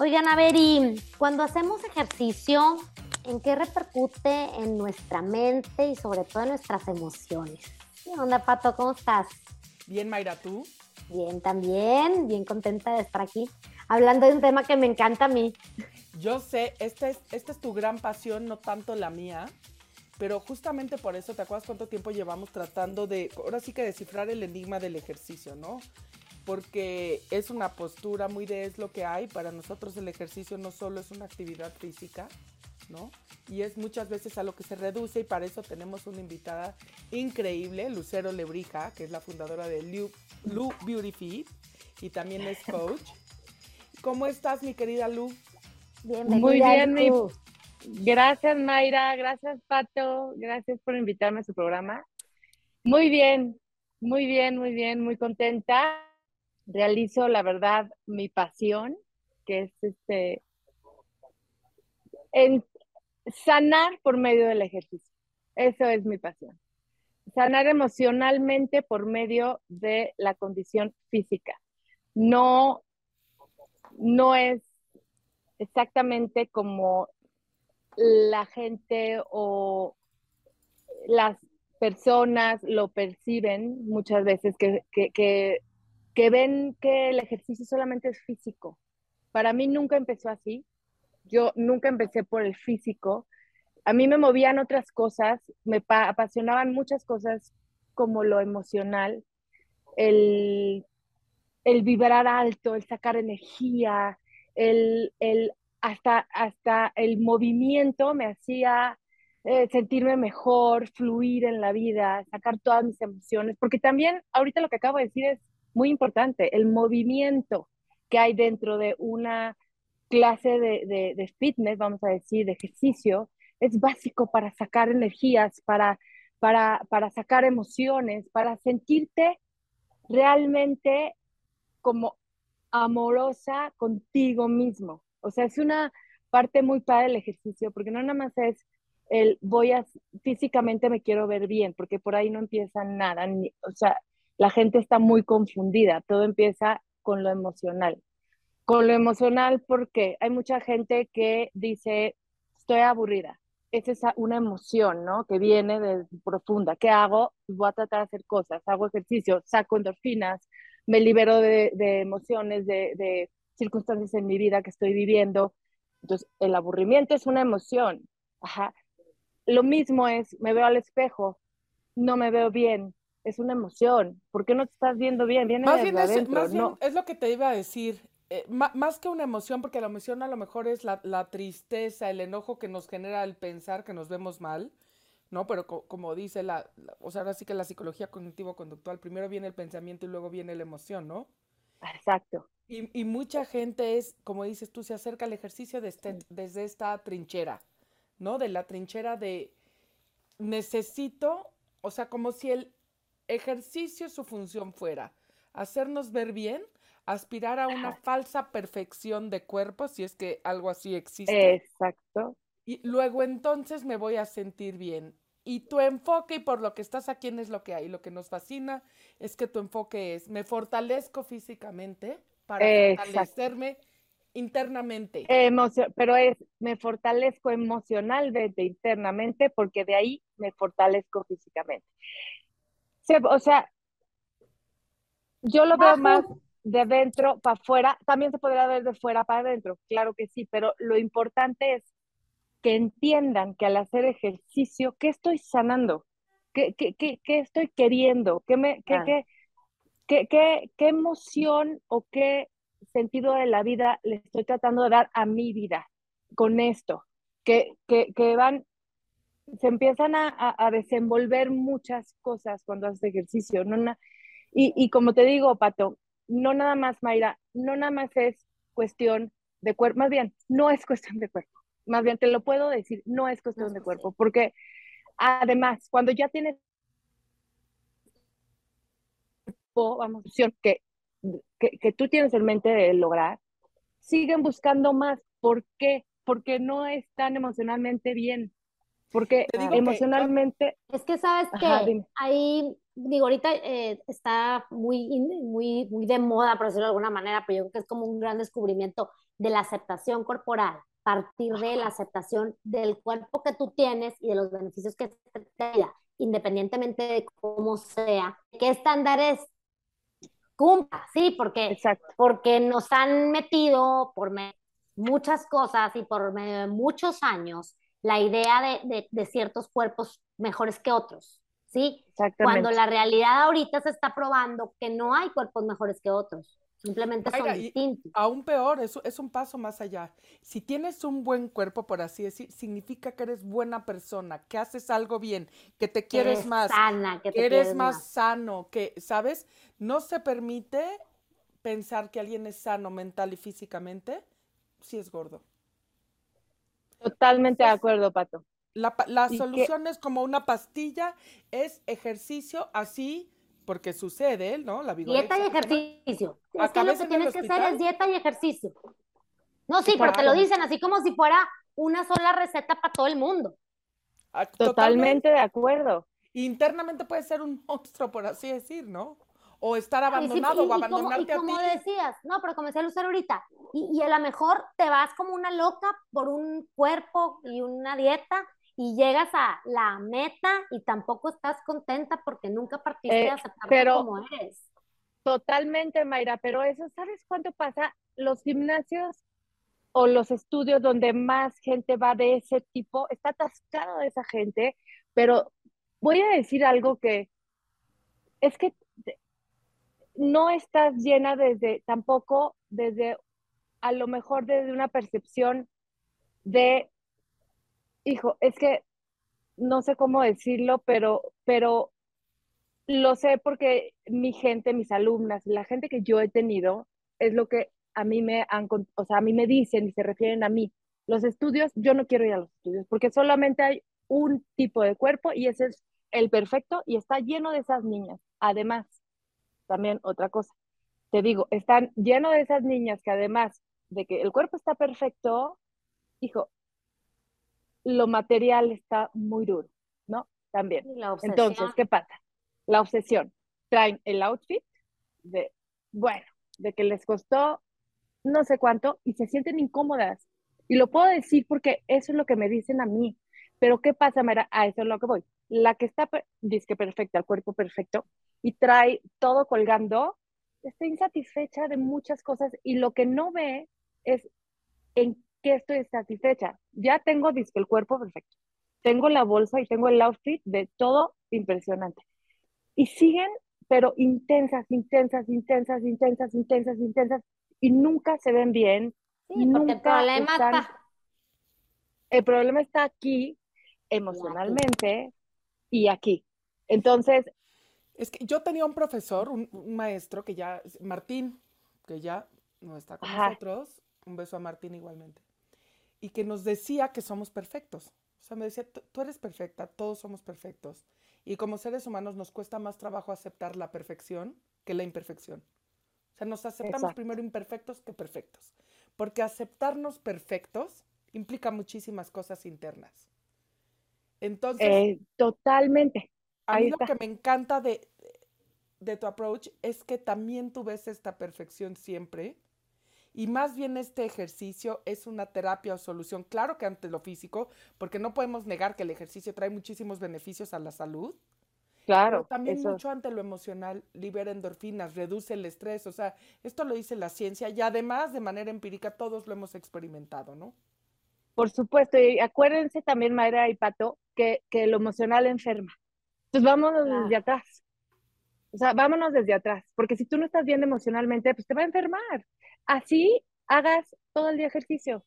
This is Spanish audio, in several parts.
Oigan, a ver, y cuando hacemos ejercicio, ¿en qué repercute en nuestra mente y sobre todo en nuestras emociones? ¿Qué onda, Pato? ¿Cómo estás? Bien, Mayra, ¿tú? Bien, también, bien contenta de estar aquí, hablando de un tema que me encanta a mí. Yo sé, esta es, esta es tu gran pasión, no tanto la mía, pero justamente por eso, ¿te acuerdas cuánto tiempo llevamos tratando de, ahora sí que descifrar el enigma del ejercicio, ¿no? Porque es una postura muy de es lo que hay. Para nosotros el ejercicio no solo es una actividad física, ¿no? Y es muchas veces a lo que se reduce y para eso tenemos una invitada increíble, Lucero Lebrija, que es la fundadora de Lu, Beauty Fit y también es coach. ¿Cómo estás, mi querida Lu? Bienvenida, Muy bien, mi... Gracias, Mayra. Gracias, Pato. Gracias por invitarme a su programa. Muy bien, muy bien, muy bien, muy contenta realizo, la verdad, mi pasión, que es este, sanar por medio del ejercicio. Eso es mi pasión. Sanar emocionalmente por medio de la condición física. No, no es exactamente como la gente o las personas lo perciben muchas veces, que ven que el ejercicio solamente es físico. Para mí nunca empezó así. Yo nunca empecé por el físico. A mí me movían otras cosas, me apasionaban muchas cosas como lo emocional, el, el vibrar alto, el sacar energía, el, el, hasta, hasta el movimiento me hacía eh, sentirme mejor, fluir en la vida, sacar todas mis emociones, porque también ahorita lo que acabo de decir es muy importante, el movimiento que hay dentro de una clase de, de, fitness, vamos a decir, de ejercicio, es básico para sacar energías, para, para, para sacar emociones, para sentirte realmente como amorosa contigo mismo. O sea, es una parte muy padre del ejercicio, porque no nada más es el voy a físicamente me quiero ver bien, porque por ahí no empieza nada, ni, o sea, la gente está muy confundida. Todo empieza con lo emocional. Con lo emocional porque hay mucha gente que dice, estoy aburrida. Esa es una emoción, ¿no? Que viene de profunda. ¿Qué hago? Voy a tratar de hacer cosas. Hago ejercicio, saco endorfinas, me libero de, emociones, de, de circunstancias en mi vida que estoy viviendo. Entonces, el aburrimiento es una emoción. Ajá. Lo mismo es, me veo al espejo, no me veo bien, es una emoción. ¿Por qué no te estás viendo bien? Viene más bien, es, más bien es lo que te iba a decir. Eh, más que una emoción, porque la emoción a lo mejor es la, tristeza, el enojo que nos genera el pensar que nos vemos mal, ¿no? Pero como dice la, o sea, ahora sí que la psicología cognitivo-conductual, primero viene el pensamiento y luego viene la emoción, ¿no? Exacto. Y, y mucha gente es, como dices tú, se acerca al ejercicio desde, desde esta trinchera, ¿no? De la trinchera de necesito, o sea, como si el, ejercicio su función fuera hacernos ver bien, aspirar a una falsa perfección de cuerpo, si es que algo así existe. Exacto. Y luego entonces me voy a sentir bien. Y tu enfoque y por lo que estás aquí es lo que hay. Lo que nos fascina es que tu enfoque es, me fortalezco físicamente para fortalecerme internamente. pero es, me fortalezco emocionalmente, internamente, porque de ahí me fortalezco físicamente o sea, yo lo veo más de dentro para afuera, también se podría ver de fuera para adentro, claro que sí, pero lo importante es que entiendan que al hacer ejercicio, ¿qué estoy sanando? ¿Qué, qué, qué, qué estoy queriendo? ¿Qué, me, qué, ah. qué, qué, qué emoción o qué sentido de la vida le estoy tratando de dar a mi vida con esto? Que, que, que van se empiezan a, desenvolver muchas cosas cuando haces ejercicio. No y, y, como te digo, Pato, no nada más, Mayra, no nada más es cuestión de cuerpo, más bien, no es cuestión de cuerpo. Más bien, te lo puedo decir, no es cuestión de cuerpo, porque además, cuando ya tienes vamos, que, que, que tú tienes en mente de lograr, siguen buscando más. ¿Por qué? Porque no están emocionalmente bien Porque emocionalmente... es que sabes que ahí, digo, ahorita eh, está muy, muy, muy de moda, por decirlo de alguna manera, pero yo creo que es como un gran descubrimiento de la aceptación corporal, partir de la aceptación del cuerpo que tú tienes y de los beneficios que te da, independientemente de cómo sea, qué estándares cumpla, sí, porque, porque nos han metido por muchas cosas y por medio de muchos años la idea de, ciertos cuerpos mejores que otros, ¿sí? Cuando la realidad ahorita se está probando que no hay cuerpos mejores que otros. Simplemente son distintos. Aún peor, es, es un paso más allá. Si tienes un buen cuerpo, por así decir, significa que eres buena persona, que haces algo bien, que te quieres más, sana, que, eres más, sano, que, ¿sabes? No se permite pensar que alguien es sano mental y físicamente si es gordo. Totalmente de acuerdo, Pato. La, la solución es como una pastilla, es ejercicio así porque sucede, ¿no? La dieta y ejercicio. Es que lo que tienes que hacer es dieta y ejercicio. No, sí, pero te lo dicen así como si fuera una sola receta para todo el mundo. Ah, totalmente, de acuerdo. Internamente puede ser un monstruo, por así decir, ¿no? O estar abandonado o abandonarte como, y como decías, no, pero como decía Lucero ahorita, y, y a lo mejor te vas como una loca por un cuerpo y una dieta y llegas a la meta y tampoco estás contenta porque nunca partiste eh, aceptarte como eres. Totalmente, Mayra, pero eso, ¿sabes cuánto pasa? Los gimnasios o los estudios donde más gente va de ese tipo, está atascado de esa gente, pero voy a decir algo que es que no estás llena desde, tampoco desde, a lo mejor desde una percepción de hijo, es que no sé cómo decirlo, pero, pero lo sé porque mi gente, mis alumnas, la gente que yo he tenido, es lo que a mí me han, o sea, a mí me dicen y se refieren a mí. Los estudios, yo no quiero ir a los estudios porque solamente hay un tipo de cuerpo y ese es el perfecto y está lleno de esas niñas. Además, también otra cosa, te digo, están lleno de esas niñas que además de que el cuerpo está perfecto, hijo, lo material está muy duro, ¿no? También. Entonces, ¿qué pasa? La obsesión. Traen el outfit de, bueno, de que les costó no sé cuánto y se sienten incómodas. Y lo puedo decir porque eso es lo que me dicen a mí. Pero ¿qué pasa, Mara? A eso es lo que voy. La que está, dice perfecta, el cuerpo perfecto, y trae todo colgando, está insatisfecha de muchas cosas y lo que no ve es en que estoy satisfecha. Ya tengo disque el cuerpo perfecto. Tengo la bolsa y tengo el outfit de todo impresionante. Y siguen, pero intensas, intensas, intensas, intensas, intensas, intensas, y nunca se ven bien. Sí, nunca el problema está. El problema está aquí, emocionalmente, y aquí. Entonces. Es que yo tenía un profesor, un, maestro que ya, Martín, que ya no está con nosotros. Un beso a Martín igualmente y que nos decía que somos perfectos. O sea, me decía, tú eres perfecta, todos somos perfectos. Y como seres humanos nos cuesta más trabajo aceptar la perfección que la imperfección. O sea, nos aceptamos primero imperfectos que perfectos. Porque aceptarnos perfectos implica muchísimas cosas internas. Entonces. Eh, totalmente. a mí lo que me encanta de, de tu approach es que también tú ves esta perfección siempre y más bien este ejercicio es una terapia o solución, claro que ante lo físico, porque no podemos negar que el ejercicio trae muchísimos beneficios a la salud. Claro. Pero también mucho ante lo emocional, libera endorfinas, reduce el estrés, o sea, esto lo dice la ciencia y además de manera empírica todos lo hemos experimentado, ¿no? Por supuesto, y acuérdense también, Mayra y Pato, que, que lo emocional enferma. Entonces vámonos desde atrás. O sea, vámonos desde atrás, porque si tú no estás bien emocionalmente, pues te va a enfermar así hagas todo el día ejercicio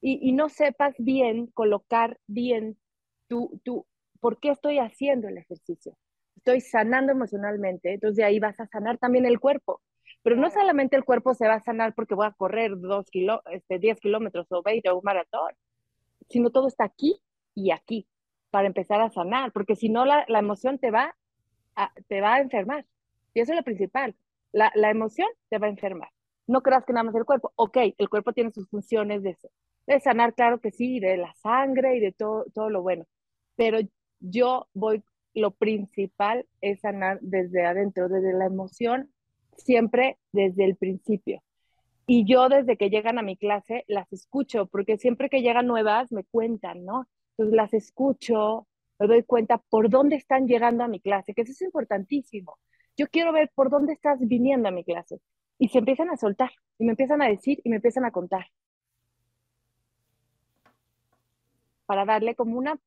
y, no sepas bien, colocar bien tu, tu, ¿por qué estoy haciendo el ejercicio? Estoy sanando emocionalmente, entonces de ahí vas a sanar también el cuerpo. Pero no solamente el cuerpo se va a sanar porque voy a correr dos kilo, este, 10 kilómetros o 20 o un maratón, sino todo está aquí y aquí para empezar a sanar, porque si no la, la emoción te va, te va a enfermar. Y eso es lo principal. La, la emoción te va a enfermar. No creas que nada más el cuerpo. Ok, el cuerpo tiene sus funciones de, de sanar, claro que sí, de la sangre y de todo, todo lo bueno. pero yo voy, lo principal es sanar desde adentro, desde la emoción, siempre desde el principio. Y yo desde que llegan a mi clase las escucho, porque siempre que llegan nuevas me cuentan, ¿no? Entonces las escucho, me doy cuenta por dónde están llegando a mi clase, que eso es importantísimo. Yo quiero ver por dónde estás viniendo a mi clase. Y se empiezan a soltar, y me empiezan a decir, y me empiezan a contar. Para darle como una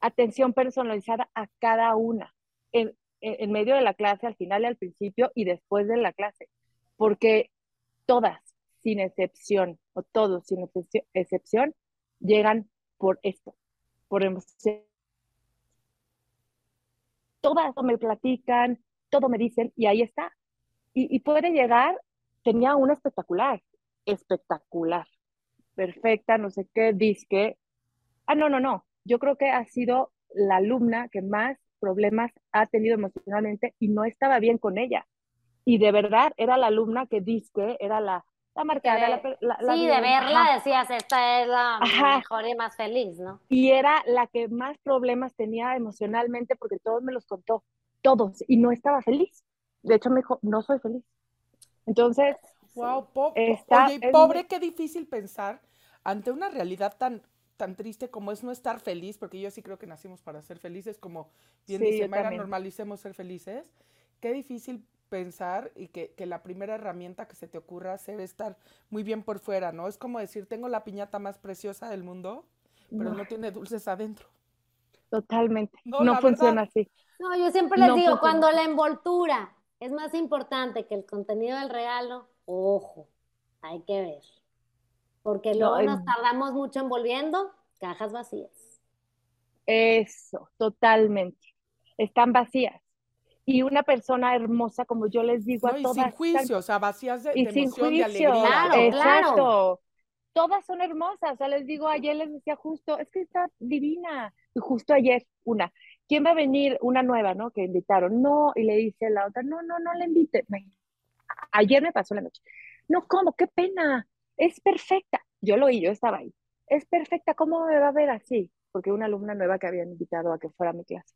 atención personalizada a cada una, en, en, medio de la clase, al final y al principio, y después de la clase. Porque todas, sin excepción, o todos sin excepción, llegan por esto, por emoción. Todas me platican, todo me dicen, y ahí está. Y, puede llegar, tenía una espectacular, espectacular, perfecta, no sé qué, disque. Ah, no, no, no. Yo creo que ha sido la alumna que más problemas ha tenido emocionalmente y no estaba bien con ella. Y de verdad era la alumna que disque, era la, la marcada. La, sí, de verla decías, esta es la mejor y más feliz, ¿no? Y era la que más problemas tenía emocionalmente porque todos me los contó, todos, y no estaba feliz. De hecho, me dijo, no soy feliz. Entonces, wow, Oye, pobre, qué difícil pensar ante una realidad tan tan triste como es no estar feliz, porque yo sí creo que nacimos para ser felices, como bien dice Mayra, normalicemos ser felices. Qué difícil pensar y que, la primera herramienta que se te ocurra sea estar muy bien por fuera, ¿no? Es como decir, tengo la piñata más preciosa del mundo, pero no, tiene dulces adentro. Totalmente. No, funciona así. No, yo siempre les digo, cuando la envoltura es más importante que el contenido del regalo, ojo, hay que ver. Porque luego nos tardamos mucho envolviendo cajas vacías. Eso, totalmente. Están vacías y una persona hermosa, como yo les digo a todas. Y sin juicio, o sea, vacías de, y sin juicio, de alegría. Claro, Exacto. Todas son hermosas, o sea, les digo, ayer les decía justo, es que está divina. Y justo ayer, una, ¿quién va a venir? Una nueva, ¿no? Que invitaron. No, y le dice la otra, no, no, no la invite. Ayer me pasó la noche. No, ¿cómo? Qué pena. Es perfecta. Yo lo oí, yo estaba ahí. Es perfecta, ¿cómo me va a ver así? Porque una alumna nueva que habían invitado a que fuera a mi clase.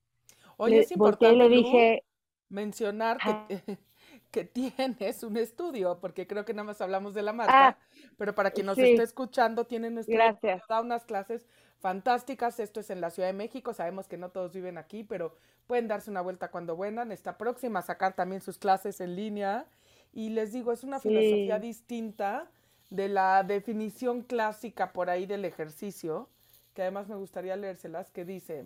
Oye, es importante. le dije, mencionar que, que, tienes un estudio, porque creo que nada más hablamos de la marca, ah, pero para quien nos esté escuchando, tienen Gracias. da unas clases fantásticas. Esto es en la Ciudad de México, sabemos que no todos viven aquí, pero pueden darse una vuelta cuando vengan. Está próxima a sacar también sus clases en línea. Y les digo, es una filosofía distinta de la definición clásica por ahí del ejercicio, que además me gustaría leérselas, que dice,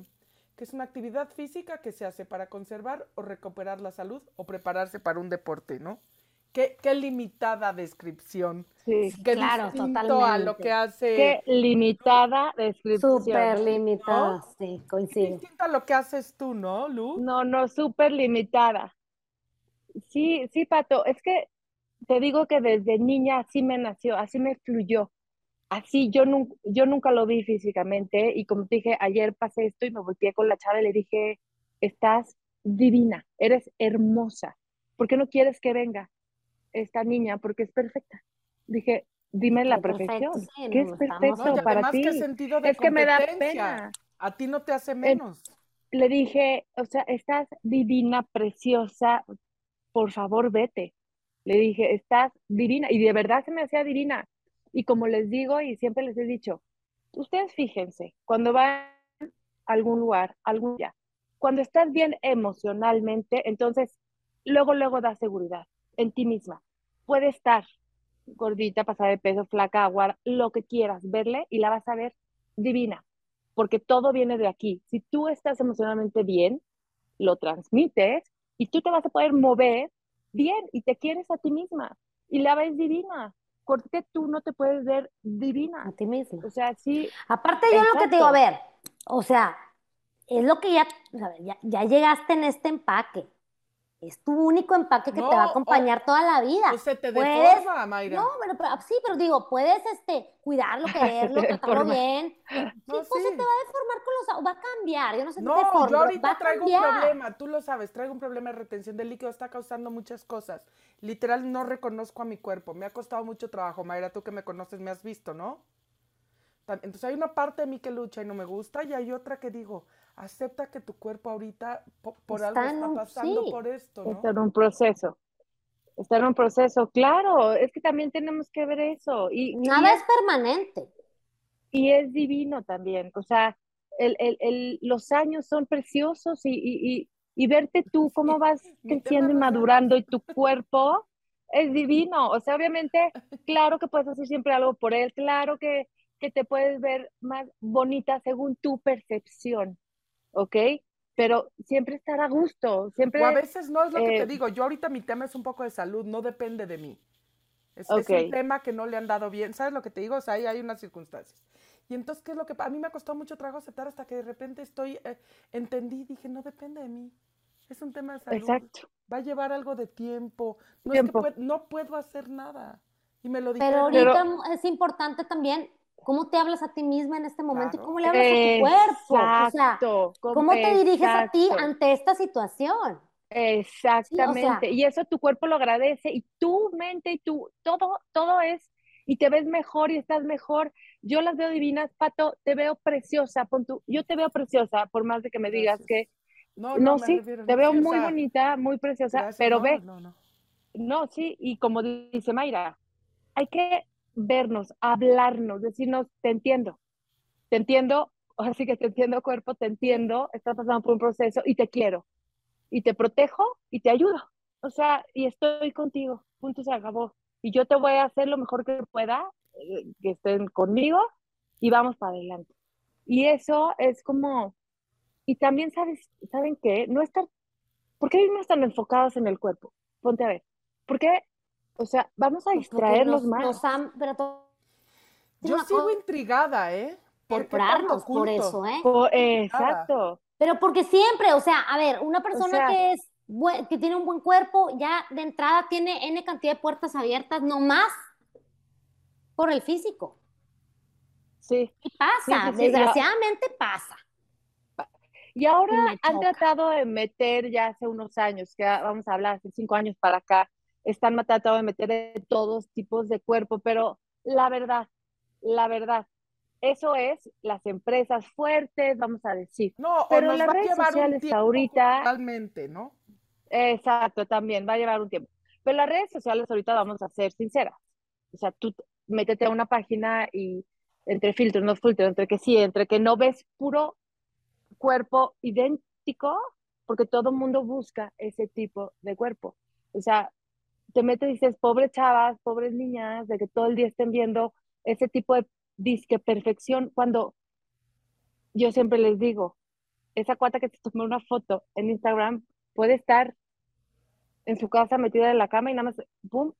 que es una actividad física que se hace para conservar o recuperar la salud o prepararse para un deporte, ¿no? Qué, qué limitada descripción. Sí, claro, totalmente. a lo que hace. Qué limitada descripción. Súper limitada, sí, coincido. Distinta a lo que haces tú, ¿no, Lu? No, no, súper limitada. Sí, sí, Pato, es que te digo que desde niña así me nació, así me fluyó así yo, yo nunca lo vi físicamente y como te dije, ayer pasé esto y me volteé con la chava y le dije, estás divina, eres hermosa, ¿por qué no quieres que venga esta niña? Porque es perfecta. Dije, dime la perfección, ¿qué es perfecto para ti? es que me da pena. A ti no te hace menos. le dije, o sea, estás divina, preciosa, por favor vete. Le dije, estás divina, y de verdad se me hacía divina y como les digo y siempre les he dicho, ustedes fíjense, cuando van a algún lugar, algún día, cuando estás bien emocionalmente, entonces luego, luego da seguridad en ti misma. Puede estar gordita, pasada de peso, flaca, aguar, lo que quieras, verle y la vas a ver divina, porque todo viene de aquí. Si tú estás emocionalmente bien, lo transmites y tú te vas a poder mover bien y te quieres a ti misma y la ves divina. ¿Por qué tú no te puedes ver divina? A ti misma. O sea, sí. Aparte, yo lo que te digo, a ver, o sea, es lo que ya, ya, ya llegaste en este empaque es tu único empaque que te va a acompañar toda la vida. O se te deforma, Mayra. No, pero, sí, pero digo, puedes este, cuidarlo, quererlo, tratarlo bien. No, sí, se te va a deformar con los... Va a cambiar, yo no sé No, te yo ahorita traigo un problema, tú lo sabes, traigo un problema de retención de líquido, está causando muchas cosas. Literal, no reconozco a mi cuerpo, me ha costado mucho trabajo, Mayra, tú que me conoces me has visto, ¿no? Entonces hay una parte de mí que lucha y no me gusta y hay otra que digo, acepta que tu cuerpo ahorita por, algo está pasando por esto. ¿no? Está en un proceso. Está en un proceso, claro, es que también tenemos que ver eso. Y, Nada es, permanente. Y es divino también, o sea, el, el, el, los años son preciosos y, y, y verte tú cómo vas creciendo y madurando y tu cuerpo es divino. O sea, obviamente, claro que puedes hacer siempre algo por él, claro que, que te puedes ver más bonita según tu percepción, ¿ok? Pero siempre estar a gusto, siempre... O a veces no es lo que te eh, digo, yo ahorita mi tema es un poco de salud, no depende de mí. Es, un tema que no le han dado bien, ¿sabes lo que te digo? O sea, ahí hay unas circunstancias. Y entonces, ¿qué es lo que a mí me ha costado mucho trabajo aceptar hasta que de repente estoy, eh, entendí, dije, no depende de mí. Es un tema de salud. Exacto. Va a llevar algo de tiempo. No, tiempo. no puedo hacer nada. Y me lo dije. Pero ahorita es importante también cómo te hablas a ti misma en este momento y cómo le hablas a tu cuerpo. O sea, cómo te diriges a ti ante esta situación. Exactamente. y eso tu cuerpo lo agradece y tu mente y tu, todo, todo es, y te ves mejor y estás mejor. Yo las veo divinas, Pato, te veo preciosa, pon tu, yo te veo preciosa, por más de que me digas que no, no, sí, te veo muy bonita, muy preciosa, pero ve. No, no. No, sí, y como dice Mayra, hay que vernos, hablarnos, decirnos, te entiendo, te entiendo, así que te entiendo cuerpo, te entiendo, estás pasando por un proceso y te quiero, y te protejo y te ayudo, o sea, y estoy contigo, punto se acabó, y yo te voy a hacer lo mejor que pueda, eh, que estén conmigo, y vamos para adelante. Y eso es como, y también sabes, ¿saben qué? No estar, ¿por qué no están enfocados en el cuerpo? Ponte a ver. ¿Por qué? O sea, vamos a pues distraerlos más. Yo sigo intrigada, ¿eh? Por por eso, ¿eh? exacto. Pero porque siempre, o sea, a ver, una persona que es que tiene un buen cuerpo, ya de entrada tiene N cantidad de puertas abiertas, no más por el físico. Sí. Y pasa, desgraciadamente pasa. Y ahora han tratado de meter ya hace unos años, que vamos a hablar hace cinco años para acá, están tratando de meter de todos tipos de cuerpo, pero la verdad, la verdad, eso es las empresas fuertes, vamos a decir. No, pero las redes sociales ahorita totalmente, ¿no? Exacto, también va a llevar un tiempo. Pero las redes sociales ahorita vamos a ser sinceras. O sea, tú métete a una página y entre filtros, no filtros, entre que sí, entre que no ves puro cuerpo idéntico, porque todo el mundo busca ese tipo de cuerpo. O sea, te metes y dices, pobres chavas, pobres niñas, de que todo el día estén viendo ese tipo de disque perfección, cuando yo siempre les digo, esa cuata que te tomó una foto en Instagram puede estar en su casa metida en la cama y nada más, ¡pum!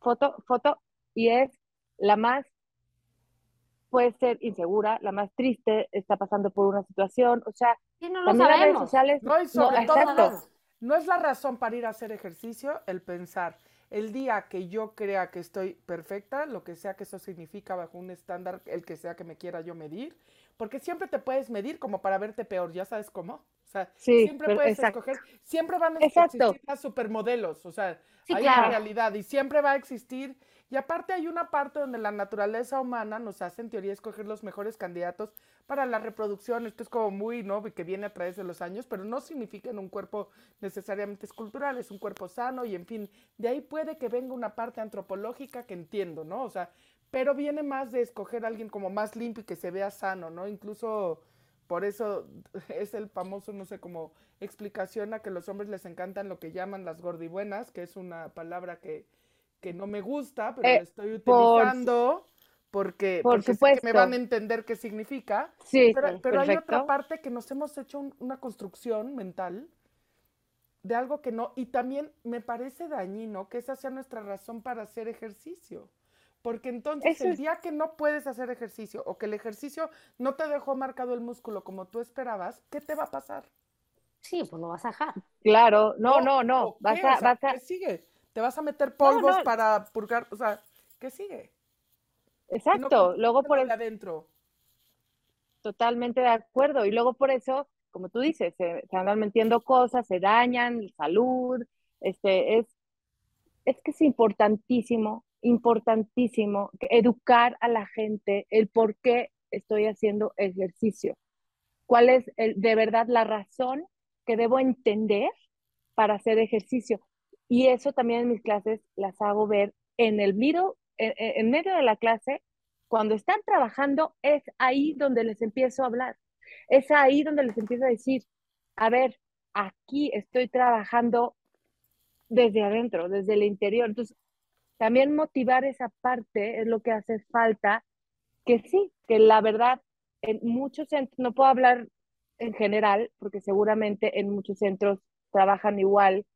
Foto, foto, y es la más puede ser insegura, la más triste, está pasando por una situación, o sea, no también las redes sociales... No, no, no es la razón para ir a hacer ejercicio el pensar, el día que yo crea que estoy perfecta, lo que sea que eso significa bajo un estándar, el que sea que me quiera yo medir, porque siempre te puedes medir como para verte peor, ¿ya sabes cómo? O sea, siempre puedes escoger, siempre van a existir las supermodelos, o sea, hay una realidad y siempre va a existir y aparte hay una parte donde la naturaleza humana nos hace en teoría escoger los mejores candidatos para la reproducción. Esto es como muy, ¿no? Que viene a través de los años, pero no significa en un cuerpo necesariamente escultural, es un cuerpo sano y en fin, de ahí puede que venga una parte antropológica que entiendo, ¿no? O sea, pero viene más de escoger a alguien como más limpio y que se vea sano, ¿no? Incluso por eso es el famoso, no sé, como explicación a que los hombres les encantan lo que llaman las gordibuenas, que es una palabra que que no me gusta, pero eh, lo estoy utilizando porque, por me van a entender qué significa. Sí, pero, pero hay otra parte que nos hemos hecho una construcción mental de algo que no, y también me parece dañino que esa sea nuestra razón para hacer ejercicio. Porque entonces el día que no puedes hacer ejercicio o que el ejercicio no te dejó marcado el músculo como tú esperabas, ¿qué te va a pasar? Sí, pues lo vas a dejar. Claro, no, no, no. Vas a, vas a... ¿Qué sigue? te vas a meter polvos para purgar, o sea, ¿qué sigue? Exacto, luego por el adentro. Totalmente de acuerdo, y luego por eso, como tú dices, se, andan metiendo cosas, se dañan, salud, este, es, es que es importantísimo, importantísimo educar a la gente el por qué estoy haciendo ejercicio? ¿Cuál es de verdad la razón que debo entender para hacer ejercicio? Y eso también en mis clases las hago ver en el medio, en medio de la clase, cuando están trabajando, es ahí donde les empiezo a hablar. Es ahí donde les empiezo a decir, a ver, aquí estoy trabajando desde adentro, desde el interior. Entonces, también motivar esa parte es lo que hace falta, que sí, que la verdad, en muchos centros, no puedo hablar en general, porque seguramente en muchos centros trabajan igual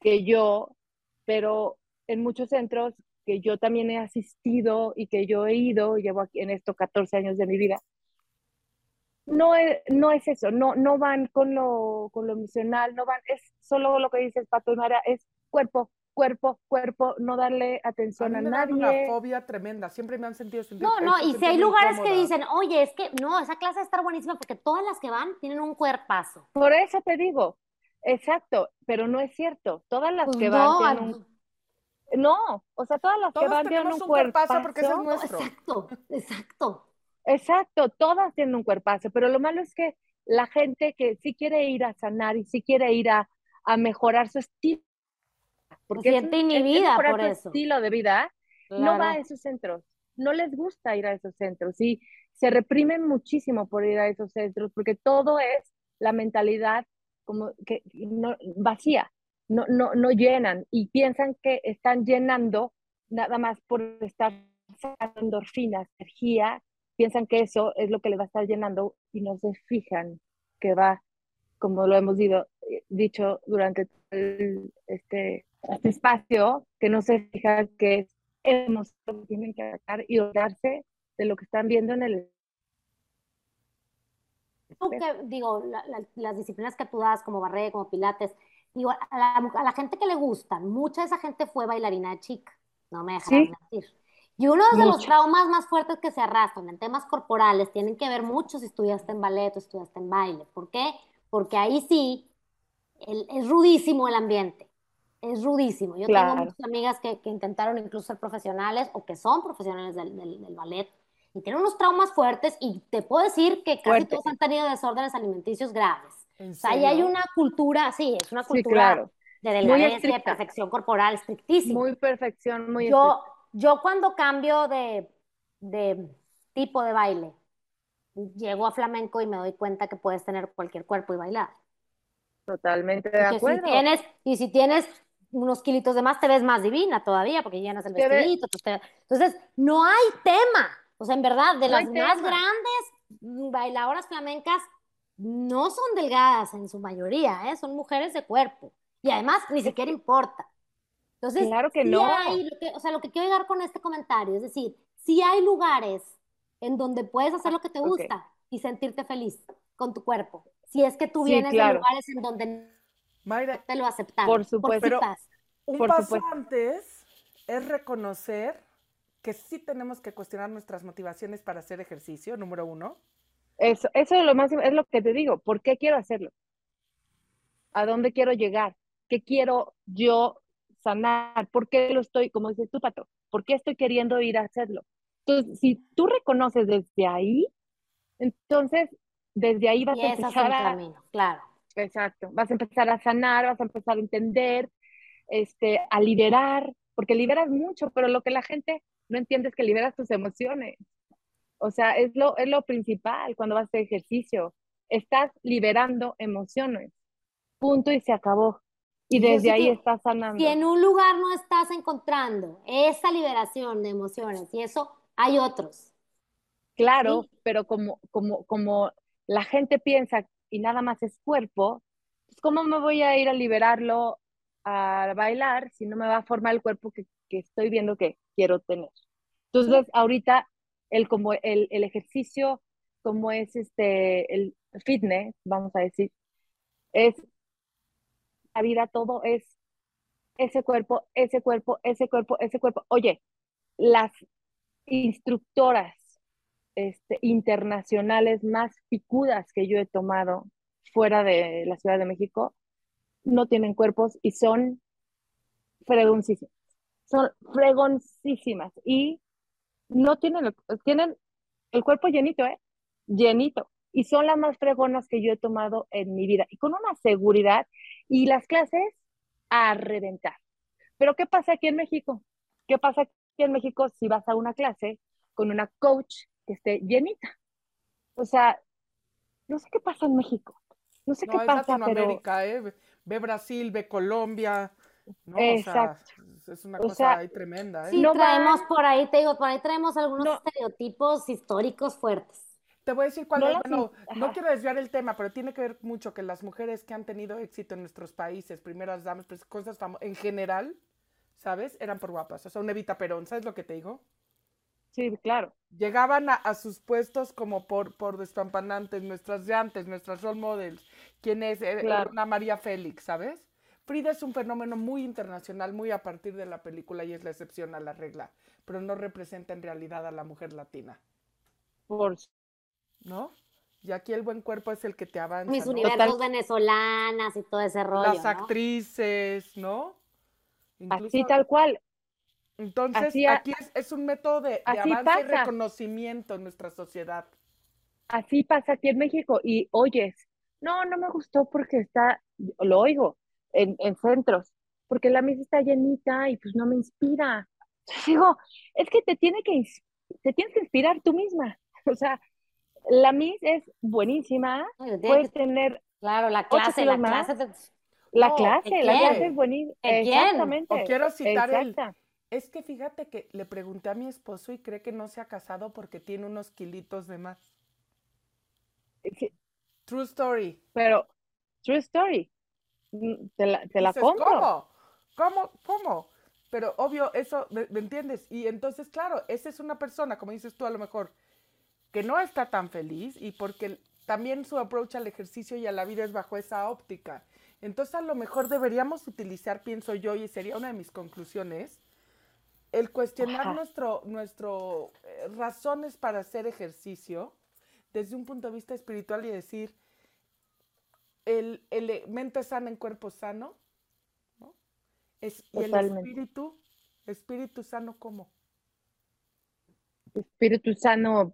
que yo, pero en muchos centros que yo también he asistido y que yo he ido, llevo aquí en esto 14 años de mi vida, no es, no es eso, no, no van con lo, con lo emocional, no van, es solo lo que dice el Pato y Mara, es cuerpo, cuerpo, cuerpo, no darle atención a, mí me nadie. una fobia tremenda, siempre me han sentido sentir, No, no, y si hay lugares que dicen, oye, es que no, esa clase va a estar buenísima porque todas las que van tienen un cuerpazo. Por eso te digo, exacto, pero no es cierto, todas las pues que van tienen un... No, o sea, todas las que van tienen un, un cuerpazo porque es nuestro. Exacto, exacto. Exacto, todas tienen un cuerpazo, pero lo malo es que la gente que sí quiere ir a sanar y sí quiere ir a, mejorar su estilo, porque Se siente inhibida por su eso. estilo de vida, no va a esos centros, no les gusta ir a esos centros y se reprimen muchísimo por ir a esos centros porque todo es la mentalidad como que no, vacía, no, no, no llenan y piensan que están llenando nada más por estar sacando endorfinas, energía piensan que eso es lo que le va a estar llenando y no se fijan que va, como lo hemos dicho, dicho durante este, este espacio, que no se fijan que es emoción que tienen que atacar y olvidarse de lo que están viendo en el digo, las disciplinas que tú das, como barré, como pilates, digo, a la, a la, gente que le gustan, mucha de esa gente fue bailarina de chica, no me dejarás mentir. Y uno de los traumas más fuertes que se arrastran en temas corporales tienen que ver mucho si estudiaste en ballet o estudiaste en baile. ¿Por qué? Porque ahí sí es rudísimo el ambiente. Es rudísimo. Yo tengo muchas amigas que, intentaron incluso ser profesionales o que son profesionales del, ballet y tienen unos traumas fuertes y te puedo decir que casi todos han tenido desórdenes alimenticios graves. O sea, ahí hay una cultura, sí, es una cultura de delgadez de perfección corporal estrictísima. Muy perfección, muy Yo, yo cuando cambio de, tipo de baile, llego a flamenco y me doy cuenta que puedes tener cualquier cuerpo y bailar. Totalmente de acuerdo. tienes, y si tienes unos kilitos de más, te ves más divina todavía, porque llenas el vestidito. Entonces, no hay tema. O sea, en verdad, de las más grandes bailadoras flamencas, no son delgadas en su mayoría, ¿eh? son mujeres de cuerpo. Y además, ni siquiera importa. Entonces, claro que no. o sea, lo que quiero llegar con este comentario es decir, si hay lugares en donde puedes hacer lo que te gusta y sentirte feliz con tu cuerpo. Si es que tú vienes de lugares en donde te lo aceptan. Por supuesto. Pero un paso antes es reconocer que sí tenemos que cuestionar nuestras motivaciones para hacer ejercicio, número uno. Eso, eso es lo más, es lo que te digo. ¿Por qué quiero hacerlo? ¿A dónde quiero llegar? ¿Qué quiero yo sanar, ¿por qué lo estoy, como dices tú, Pato, por qué estoy queriendo ir a hacerlo? Entonces, si tú reconoces desde ahí, entonces desde ahí vas a empezar a... Camino, claro. Exacto, vas a empezar a sanar, vas a empezar a entender, este, a liberar, porque liberas mucho, pero lo que la gente no entiende es que liberas tus emociones. O sea, es lo, es lo principal cuando vas a hacer ejercicio. Estás liberando emociones. Punto y se acabó. Y desde ahí estás sanando. Si en un lugar no estás encontrando esa liberación de emociones y eso, hay otros. Claro, pero como, como, como la gente piensa y nada más es cuerpo, pues ¿cómo me voy a ir a liberarlo a bailar si no me va a formar el cuerpo que, que estoy viendo que quiero tener? Entonces, ahorita el, como el, el ejercicio, como es este, el fitness, vamos a decir, es la vida todo es ese cuerpo, ese cuerpo, ese cuerpo, ese cuerpo. Oye, las instructoras este, internacionales más picudas que yo he tomado fuera de la Ciudad de México no tienen cuerpos y son fregoncísimas. Son fregoncísimas y no tienen, tienen el cuerpo llenito, ¿eh? Llenito. Y son las más fregonas que yo he tomado en mi vida. Y con una seguridad. Y las clases a reventar. Pero ¿qué pasa aquí en México? ¿Qué pasa aquí en México si vas a una clase con una coach que esté llenita? O sea, no sé qué pasa en México. No sé qué pasa, Latinoamérica, ¿eh? Ve Brasil, ve Colombia. No, Exacto. O sea, es una cosa ahí tremenda. ¿eh? Sí, traemos por ahí, te digo, por ahí traemos algunos estereotipos históricos fuertes. Te voy a decir cuál es, bueno, no quiero desviar el tema, pero tiene que ver mucho que las mujeres que han tenido éxito en nuestros países, primeras damas, pues, cosas famosas, en general, ¿sabes? Eran por guapas. O sea, una Evita Perón, ¿sabes lo que te digo? Sí, claro. Llegaban a, sus puestos como por, por despampanantes, nuestras llantes, nuestras role models. ¿Quién es? Eh, una María Félix, ¿sabes? Frida es un fenómeno muy internacional, muy a partir de la película y es la excepción a la regla, pero no representa en realidad a la mujer latina. Por ¿No? Y aquí el buen cuerpo es el que te avanza. Mis universos venezolanas y todo ese rollo. Las actrices, ¿no? Así tal cual. Entonces, aquí es, un método de, avance y reconocimiento en nuestra sociedad. Así pasa aquí en México. Y oyes, no, no me gustó porque está, lo oigo, en, centros, porque la mesa está llenita y pues no me inspira. Digo, es que te tiene que, te tienes que inspirar tú misma. O sea, la Miss es buenísima, puedes tener... Claro, la clase, la clase... La clase, la clase es buenísima. Exactamente. O quiero citar el... Es que fíjate que le pregunté a mi esposo y cree que no se ha casado porque tiene unos kilitos de más. True story. Pero, true story. Mm, te la, te la compro. ¿Cómo? ¿Cómo? ¿Cómo? Pero obvio, eso, ¿me, entiendes? Y entonces, claro, esa es una persona, como dices tú a lo mejor, que no está tan feliz y porque también su approach al ejercicio y a la vida es bajo esa óptica. Entonces, a lo mejor deberíamos utilizar, pienso yo, y sería una de mis conclusiones, el cuestionar nuestro, nuestro eh, razones para hacer ejercicio desde un punto de vista espiritual y decir, el, el mente sana en cuerpo sano, ¿no? Es, y el espíritu, espíritu sano, ¿cómo? Espíritu sano,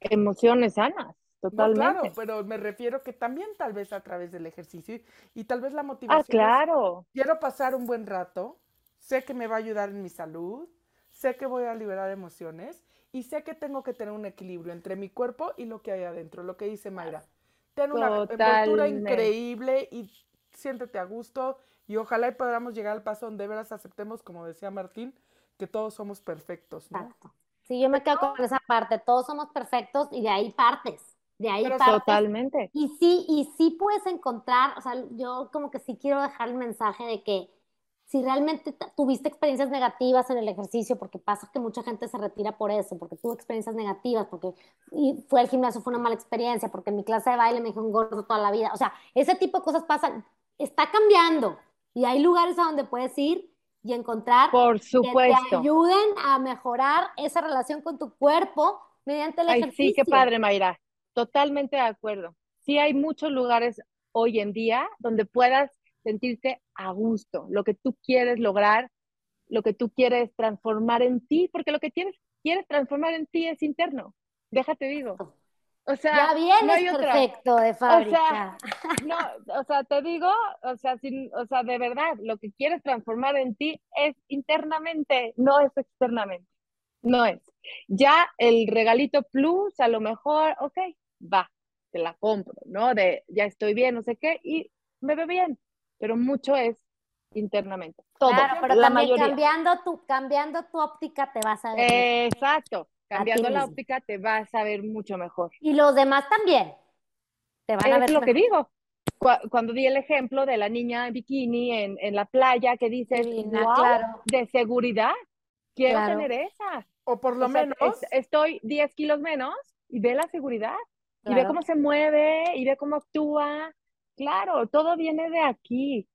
emociones sanas. Totalmente. claro, pero me refiero que también tal vez a través del ejercicio y, tal vez la motivación. Ah, claro. quiero pasar un buen rato, sé que me va a ayudar en mi salud, sé que voy a liberar emociones y sé que tengo que tener un equilibrio entre mi cuerpo y lo que hay adentro, lo que dice Mayra. Ten una envoltura increíble y siéntete a gusto y ojalá y podamos llegar al paso donde veras aceptemos, como decía Martín, que todos somos perfectos, ¿no? Sí, yo me quedo con esa parte, todos somos perfectos y de ahí partes. De ahí partes. Totalmente. Y sí, y sí puedes encontrar, o sea, yo como que sí quiero dejar el mensaje de que si realmente tuviste experiencias negativas en el ejercicio, porque pasa que mucha gente se retira por eso, porque tuvo experiencias negativas, porque y fue al gimnasio, fue una mala experiencia, porque en mi clase de baile me un gordo toda la vida. O sea, ese tipo de cosas pasan, está cambiando y hay lugares a donde puedes ir y encontrar por supuesto. que te ayuden a mejorar esa relación con tu cuerpo mediante el ejercicio. Sí, qué padre, Mayra. Totalmente de acuerdo. Sí hay muchos lugares hoy en día donde puedas sentirte a gusto, lo que tú quieres lograr, lo que tú quieres transformar en ti, porque lo que tienes, quieres transformar en ti es interno. Déjate digo. O sea, ya vienes perfecto de fábrica. O sea, no, o sea, te digo, o sea, sin, o sea, de verdad, lo que quieres transformar en ti es internamente, no es externamente. No es. Ya el regalito plus, a lo mejor, ok, va, te la compro, ¿no? De ya estoy bien, no sé qué, y me ve bien pero mucho es internamente. Todo, claro, pero la también cambiando tu, cambiando tu óptica te vas a ver. Exacto, cambiando la óptica te vas a ver mucho mejor. Y los demás también te van a ver. Es lo que digo. Cuando di el ejemplo de la niña en bikini en, en la playa que dice, claro. de seguridad, quiero tener esa. O por lo menos. estoy 10 kilos menos y ve la seguridad. Y ve cómo se mueve, y ve cómo actúa, Claro, todo viene de aquí.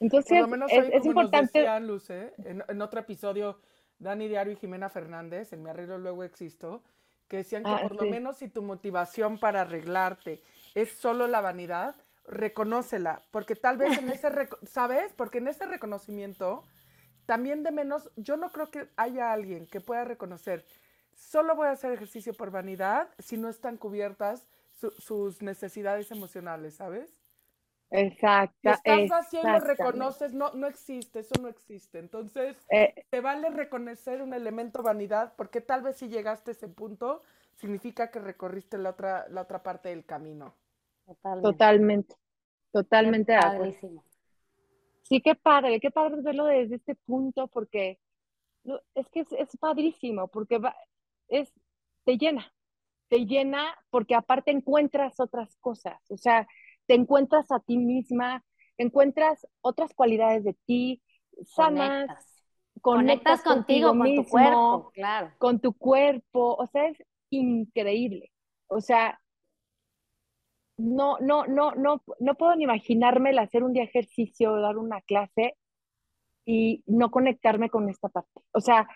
Entonces, por lo menos es, es importante. decían, Luce, en, otro episodio, Dani Diario y Jimena Fernández, en Mi Arreglo Luego Existo, que decían que ah, por lo menos si tu motivación para arreglarte es solo la vanidad, reconócela, porque tal vez en ese, ¿sabes? Porque en ese reconocimiento, también de menos, yo no creo que haya alguien que pueda reconocer solo voy a hacer ejercicio por vanidad si no están cubiertas sus necesidades emocionales, ¿sabes? Exacto. Si estás haciendo, reconoces, no, no existe, eso no existe. Entonces, eh, te vale reconocer un elemento vanidad, porque tal vez si llegaste a ese punto, significa que recorriste la otra, la otra parte del camino. Totalmente. Totalmente. Totalmente Sí, qué padre, qué padre verlo desde este punto, porque es que es, padrísimo, porque es, te llena, te llena porque aparte encuentras otras cosas, o sea, te encuentras a ti misma, encuentras otras cualidades de ti, sanas, conectas, contigo, con tu cuerpo, claro. Con tu cuerpo, o sea, es increíble. O sea, no, no, no, no, no puedo ni imaginarme el hacer un día ejercicio, dar una clase y no conectarme con esta parte. O sea,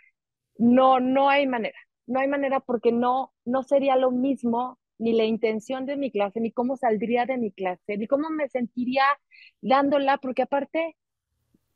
no, no hay manera, no hay manera porque no, no sería lo mismo ni la intención de mi clase, ni cómo saldría de mi clase, ni cómo me sentiría dándola, porque aparte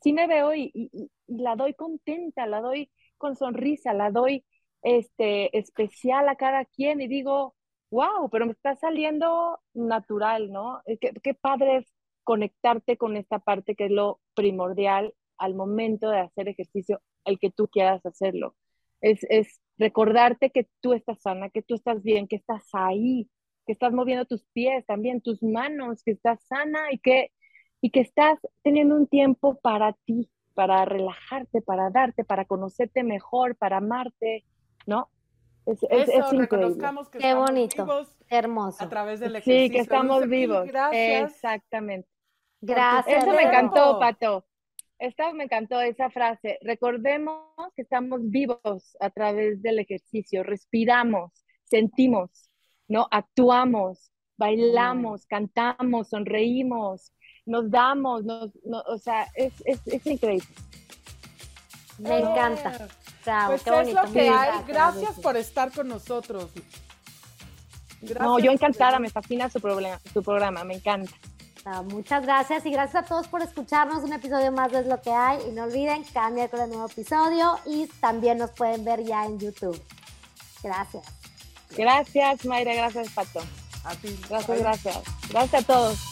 sí me veo y, y la doy contenta, la doy con sonrisa, la doy este, especial a cada quien y digo, wow, pero me está saliendo natural, ¿no? Eh, qué, qué padre es conectarte con esta parte que es lo primordial al momento de hacer ejercicio, el que tú quieras hacerlo. Es, es recordarte que tú estás sana, que tú estás bien, que estás ahí, que estás moviendo tus pies también, tus manos, que estás sana y que, y que estás teniendo un tiempo para ti, para relajarte, para darte, para conocerte mejor, para amarte, ¿no? Es, Eso, reconozcamos que Qué estamos bonito, vivos hermoso. A través del ejercicio. Sí, que estamos vivos. Gracias. Exactamente. Gracias. Eso me encantó, Pato. Esta me encantó esa frase. Recordemos que estamos vivos a través del ejercicio, respiramos, sentimos, ¿no? Actuamos, bailamos, cantamos, sonreímos, nos damos, nos, o sea, es, es, es increíble. Me encanta pues es lo que hay. Gracias por estar con nosotros. no, yo encantada, me fascina su, programa, su programa, me encanta. Muchas gracias y gracias a todos por escucharnos un episodio más de Es lo que hay. Y no olviden, cada miércoles nuevo episodio y también nos pueden ver ya en YouTube. Gracias. Gracias, Mayra. Gracias, Pato. A ti. Gracias, gracias. Gracias a todos.